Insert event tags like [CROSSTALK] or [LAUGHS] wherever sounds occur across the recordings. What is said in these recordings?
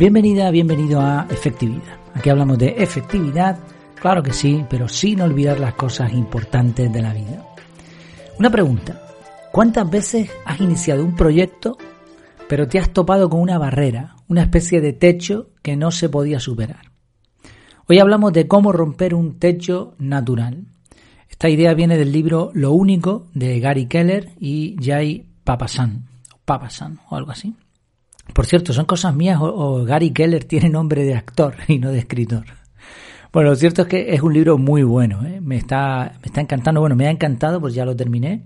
Bienvenida, bienvenido a Efectividad. Aquí hablamos de efectividad, claro que sí, pero sin olvidar las cosas importantes de la vida. Una pregunta, ¿cuántas veces has iniciado un proyecto pero te has topado con una barrera, una especie de techo que no se podía superar? Hoy hablamos de cómo romper un techo natural. Esta idea viene del libro Lo Único de Gary Keller y Jay Papasan, Papasan o algo así. Por cierto, son cosas mías o, Gary Keller tiene nombre de actor [LAUGHS] y no de escritor. Bueno, lo cierto es que es un libro muy bueno, ¿eh? me, está, me está encantando, bueno, me ha encantado, pues ya lo terminé,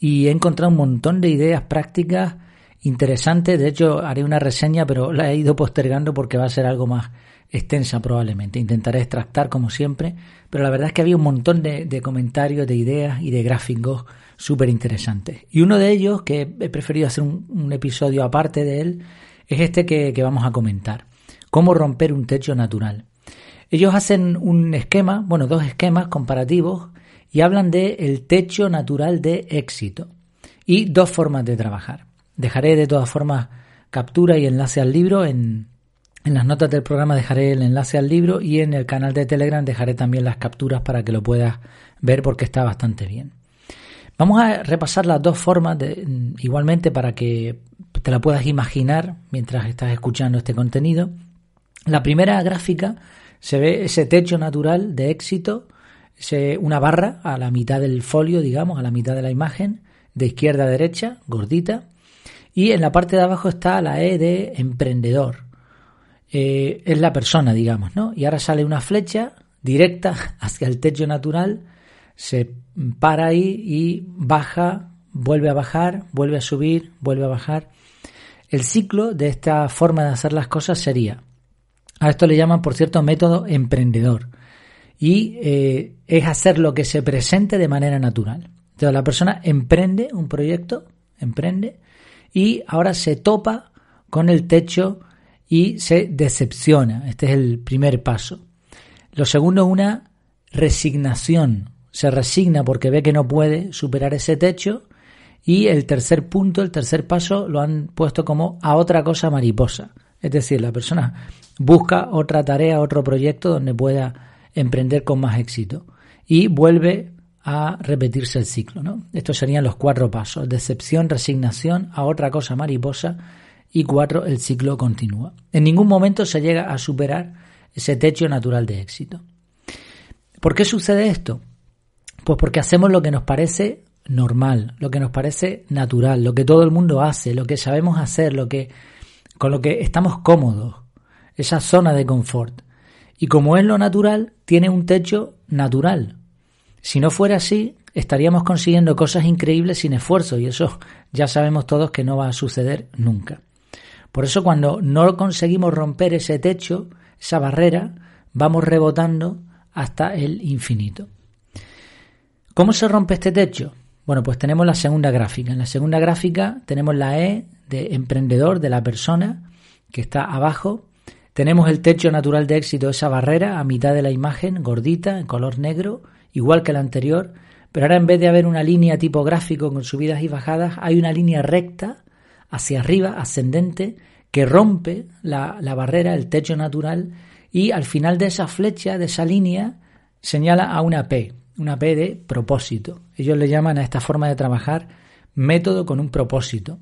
y he encontrado un montón de ideas prácticas interesantes, de hecho haré una reseña, pero la he ido postergando porque va a ser algo más extensa probablemente, intentaré extractar como siempre, pero la verdad es que había un montón de, de comentarios, de ideas y de gráficos súper interesantes. Y uno de ellos, que he preferido hacer un, episodio aparte de él, es este que, vamos a comentar. Cómo romper un techo natural. Ellos hacen un esquema, bueno, dos esquemas comparativos y hablan de el techo natural de éxito y dos formas de trabajar. Dejaré de todas formas captura y enlace al libro en, en las notas del programa dejaré el enlace al libro y en el canal de Telegram dejaré también las capturas para que lo puedas ver porque está bastante bien. Vamos a repasar las dos formas de, igualmente para que te la puedas imaginar mientras estás escuchando este contenido. La primera gráfica se ve ese techo natural de éxito, una barra a la mitad del folio, digamos, a la mitad de la imagen, de izquierda a derecha, gordita, y en la parte de abajo está la E de emprendedor. Eh, es la persona, digamos, ¿no? Y ahora sale una flecha directa [LAUGHS] hacia el techo natural se para ahí y baja, vuelve a bajar, vuelve a subir, vuelve a bajar. El ciclo de esta forma de hacer las cosas sería, a esto le llaman, por cierto, método emprendedor, y eh, es hacer lo que se presente de manera natural. Entonces la persona emprende un proyecto, emprende, y ahora se topa con el techo y se decepciona. Este es el primer paso. Lo segundo una resignación, se resigna porque ve que no puede superar ese techo y el tercer punto, el tercer paso, lo han puesto como a otra cosa mariposa. Es decir, la persona busca otra tarea, otro proyecto donde pueda emprender con más éxito y vuelve a repetirse el ciclo. ¿no? Estos serían los cuatro pasos. Decepción, resignación, a otra cosa mariposa y cuatro, el ciclo continúa. En ningún momento se llega a superar ese techo natural de éxito. ¿Por qué sucede esto? Pues porque hacemos lo que nos parece normal, lo que nos parece natural, lo que todo el mundo hace, lo que sabemos hacer, lo que con lo que estamos cómodos, esa zona de confort. Y como es lo natural, tiene un techo natural. Si no fuera así, estaríamos consiguiendo cosas increíbles sin esfuerzo y eso ya sabemos todos que no va a suceder nunca. Por eso cuando no conseguimos romper ese techo, esa barrera, vamos rebotando hasta el infinito. ¿Cómo se rompe este techo? Bueno, pues tenemos la segunda gráfica. En la segunda gráfica tenemos la E de emprendedor de la persona que está abajo. Tenemos el techo natural de éxito, esa barrera a mitad de la imagen, gordita, en color negro, igual que la anterior, pero ahora en vez de haber una línea tipográfico con subidas y bajadas, hay una línea recta hacia arriba, ascendente, que rompe la barrera, el techo natural, y al final de esa flecha, de esa línea, señala a una P, una P de propósito. Ellos le llaman a esta forma de trabajar método con un propósito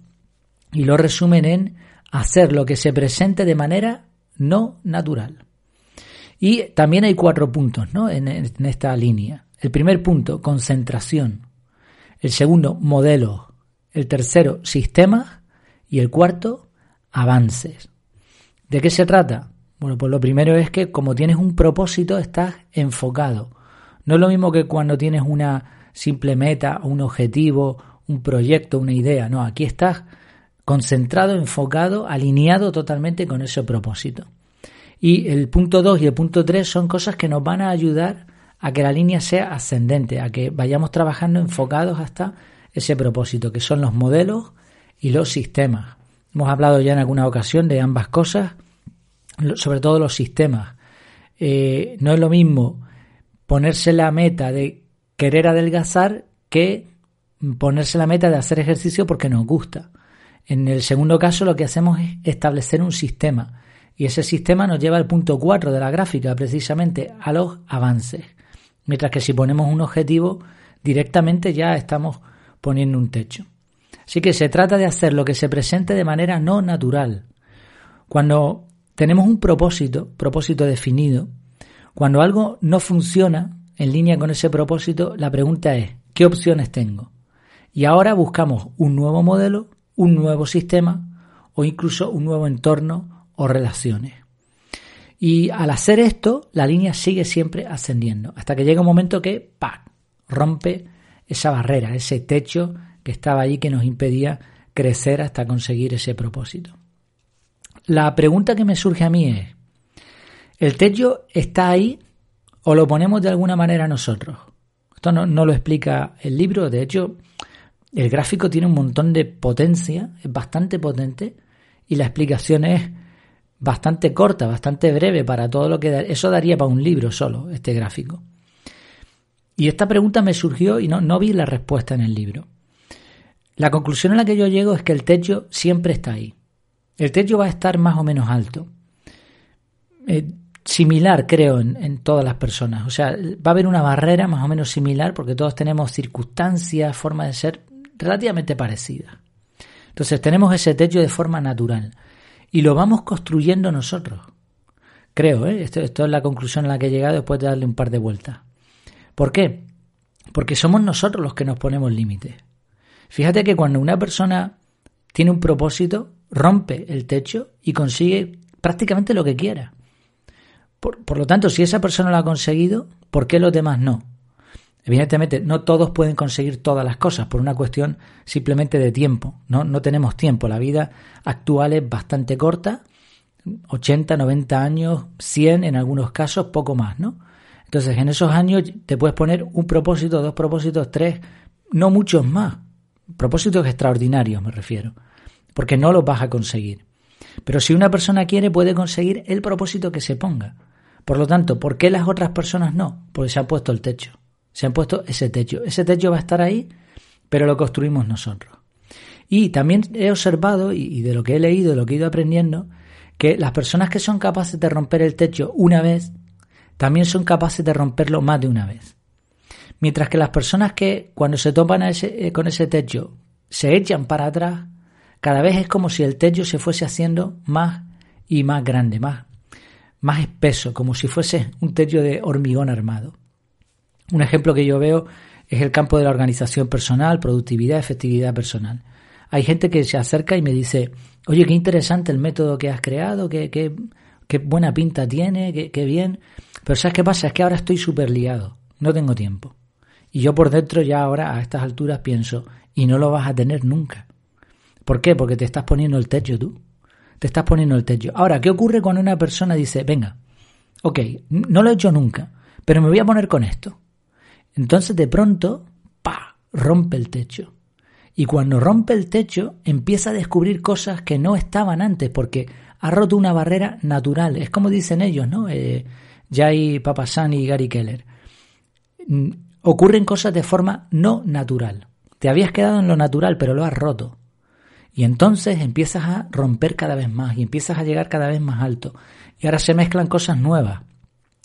y lo resumen en hacer lo que se presente de manera no natural. Y también hay cuatro puntos ¿no? en, en esta línea. El primer punto, concentración. El segundo, modelos. El tercero, sistemas. Y el cuarto, avances. ¿De qué se trata? Bueno, pues lo primero es que como tienes un propósito, estás enfocado. No es lo mismo que cuando tienes una simple meta, un objetivo, un proyecto, una idea. No, aquí estás concentrado, enfocado, alineado totalmente con ese propósito. Y el punto 2 y el punto 3 son cosas que nos van a ayudar a que la línea sea ascendente, a que vayamos trabajando enfocados hasta ese propósito, que son los modelos y los sistemas. Hemos hablado ya en alguna ocasión de ambas cosas, sobre todo los sistemas. Eh, no es lo mismo ponerse la meta de querer adelgazar que ponerse la meta de hacer ejercicio porque nos gusta. En el segundo caso lo que hacemos es establecer un sistema Y ese sistema nos lleva al punto 4 de la gráfica, precisamente a los avances. Mientras que si ponemos un objetivo, directamente ya estamos poniendo un techo. Así que se trata de hacer lo que se presente de manera no natural. Cuando tenemos un propósito, propósito definido, cuando algo no funciona en línea con ese propósito, la pregunta es, ¿qué opciones tengo? Y ahora buscamos un nuevo modelo, un nuevo sistema o incluso un nuevo entorno o relaciones. Y al hacer esto, la línea sigue siempre ascendiendo, hasta que llega un momento que ¡pac! rompe esa barrera, ese techo que estaba ahí que nos impedía crecer hasta conseguir ese propósito. La pregunta que me surge a mí es, ¿el techo está ahí o lo ponemos de alguna manera nosotros? Esto no, lo explica el libro, de hecho, el gráfico tiene un montón de potencia, es bastante potente, y la explicación es bastante corta, bastante breve para todo lo que... Eso daría para un libro solo, este gráfico. Y esta pregunta me surgió y no, no vi la respuesta en el libro. La conclusión a la que yo llego es que el techo siempre está ahí. El techo va a estar más o menos alto. Eh, similar, creo, en, todas las personas. O sea, va a haber una barrera más o menos similar porque todos tenemos circunstancias, formas de ser relativamente parecidas. Entonces tenemos ese techo de forma natural y lo vamos construyendo nosotros. Creo, ¿eh? esto, esto es la conclusión a la que he llegado después de darle un par de vueltas. ¿Por qué? Porque somos nosotros los que nos ponemos límites. Fíjate que cuando una persona tiene un propósito, rompe el techo y consigue prácticamente lo que quiera. Por, lo tanto, si esa persona lo ha conseguido, ¿por qué los demás no? Evidentemente, no todos pueden conseguir todas las cosas por una cuestión simplemente de tiempo. No, no tenemos tiempo. La vida actual es bastante corta, 80, 90 años, 100 en algunos casos, poco más, ¿no? Entonces, en esos años te puedes poner un propósito, dos propósitos, tres, no muchos más. Propósitos extraordinarios me refiero, porque no los vas a conseguir. Pero si una persona quiere, puede conseguir el propósito que se ponga. Por lo tanto, ¿por qué las otras personas no? Porque se ha puesto el techo. Se han puesto ese techo. Ese techo va a estar ahí, pero lo construimos nosotros. Y también he observado, y de lo que he leído, de lo que he ido aprendiendo, que las personas que son capaces de romper el techo una vez, también son capaces de romperlo más de una vez. Mientras que las personas que cuando se topan ese, eh, con ese techo se echan para atrás, cada vez es como si el techo se fuese haciendo más y más grande, más, más espeso, como si fuese un techo de hormigón armado. Un ejemplo que yo veo es el campo de la organización personal, productividad, efectividad personal. Hay gente que se acerca y me dice, oye, qué interesante el método que has creado, qué, qué, qué buena pinta tiene, qué, qué bien. Pero ¿sabes qué pasa? Es que ahora estoy súper liado, no tengo tiempo. Y yo por dentro ya ahora a estas alturas pienso, y no lo vas a tener nunca. ¿Por qué? Porque te estás poniendo el techo tú. Te estás poniendo el techo. Ahora, ¿qué ocurre cuando una persona dice, venga, ok, no lo he hecho nunca, pero me voy a poner con esto? Entonces de pronto, pa, rompe el techo. Y cuando rompe el techo, empieza a descubrir cosas que no estaban antes, porque ha roto una barrera natural. Es como dicen ellos, ¿no? Eh, Jay Papasan y Gary Keller ocurren cosas de forma no natural. Te habías quedado en lo natural, pero lo has roto. Y entonces empiezas a romper cada vez más y empiezas a llegar cada vez más alto. Y ahora se mezclan cosas nuevas.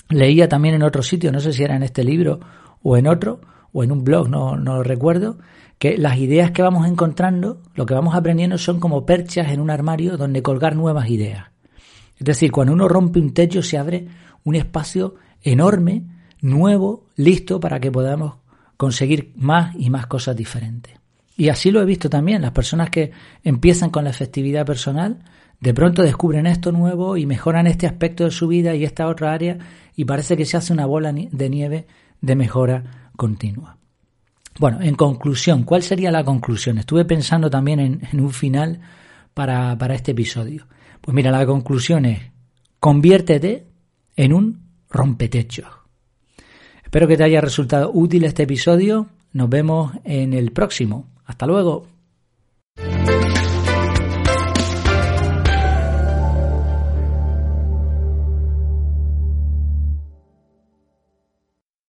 Leía también en otro sitio, no sé si era en este libro o en otro, o en un blog, no, no lo recuerdo, que las ideas que vamos encontrando, lo que vamos aprendiendo son como perchas en un armario donde colgar nuevas ideas. Es decir, cuando uno rompe un techo se abre un espacio enorme nuevo, listo para que podamos conseguir más y más cosas diferentes. Y así lo he visto también, las personas que empiezan con la efectividad personal, de pronto descubren esto nuevo y mejoran este aspecto de su vida y esta otra área y parece que se hace una bola de nieve de mejora continua. Bueno, en conclusión, ¿cuál sería la conclusión? Estuve pensando también en, un final para, para este episodio. Pues mira, la conclusión es, conviértete en un rompetechos. Espero que te haya resultado útil este episodio. Nos vemos en el próximo. Hasta luego.